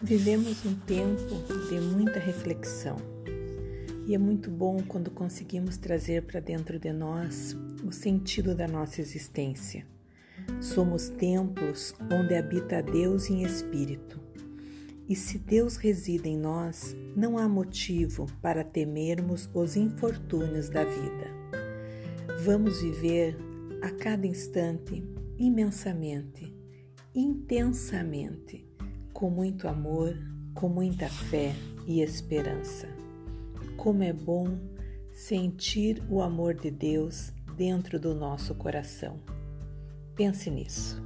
Vivemos um tempo de muita reflexão e é muito bom quando conseguimos trazer para dentro de nós o sentido da nossa existência. Somos templos onde habita Deus em espírito. E se Deus reside em nós, não há motivo para temermos os infortúnios da vida. Vamos viver a cada instante imensamente, intensamente com muito amor, com muita fé e esperança. Como é bom sentir o amor de Deus dentro do nosso coração. Pense nisso.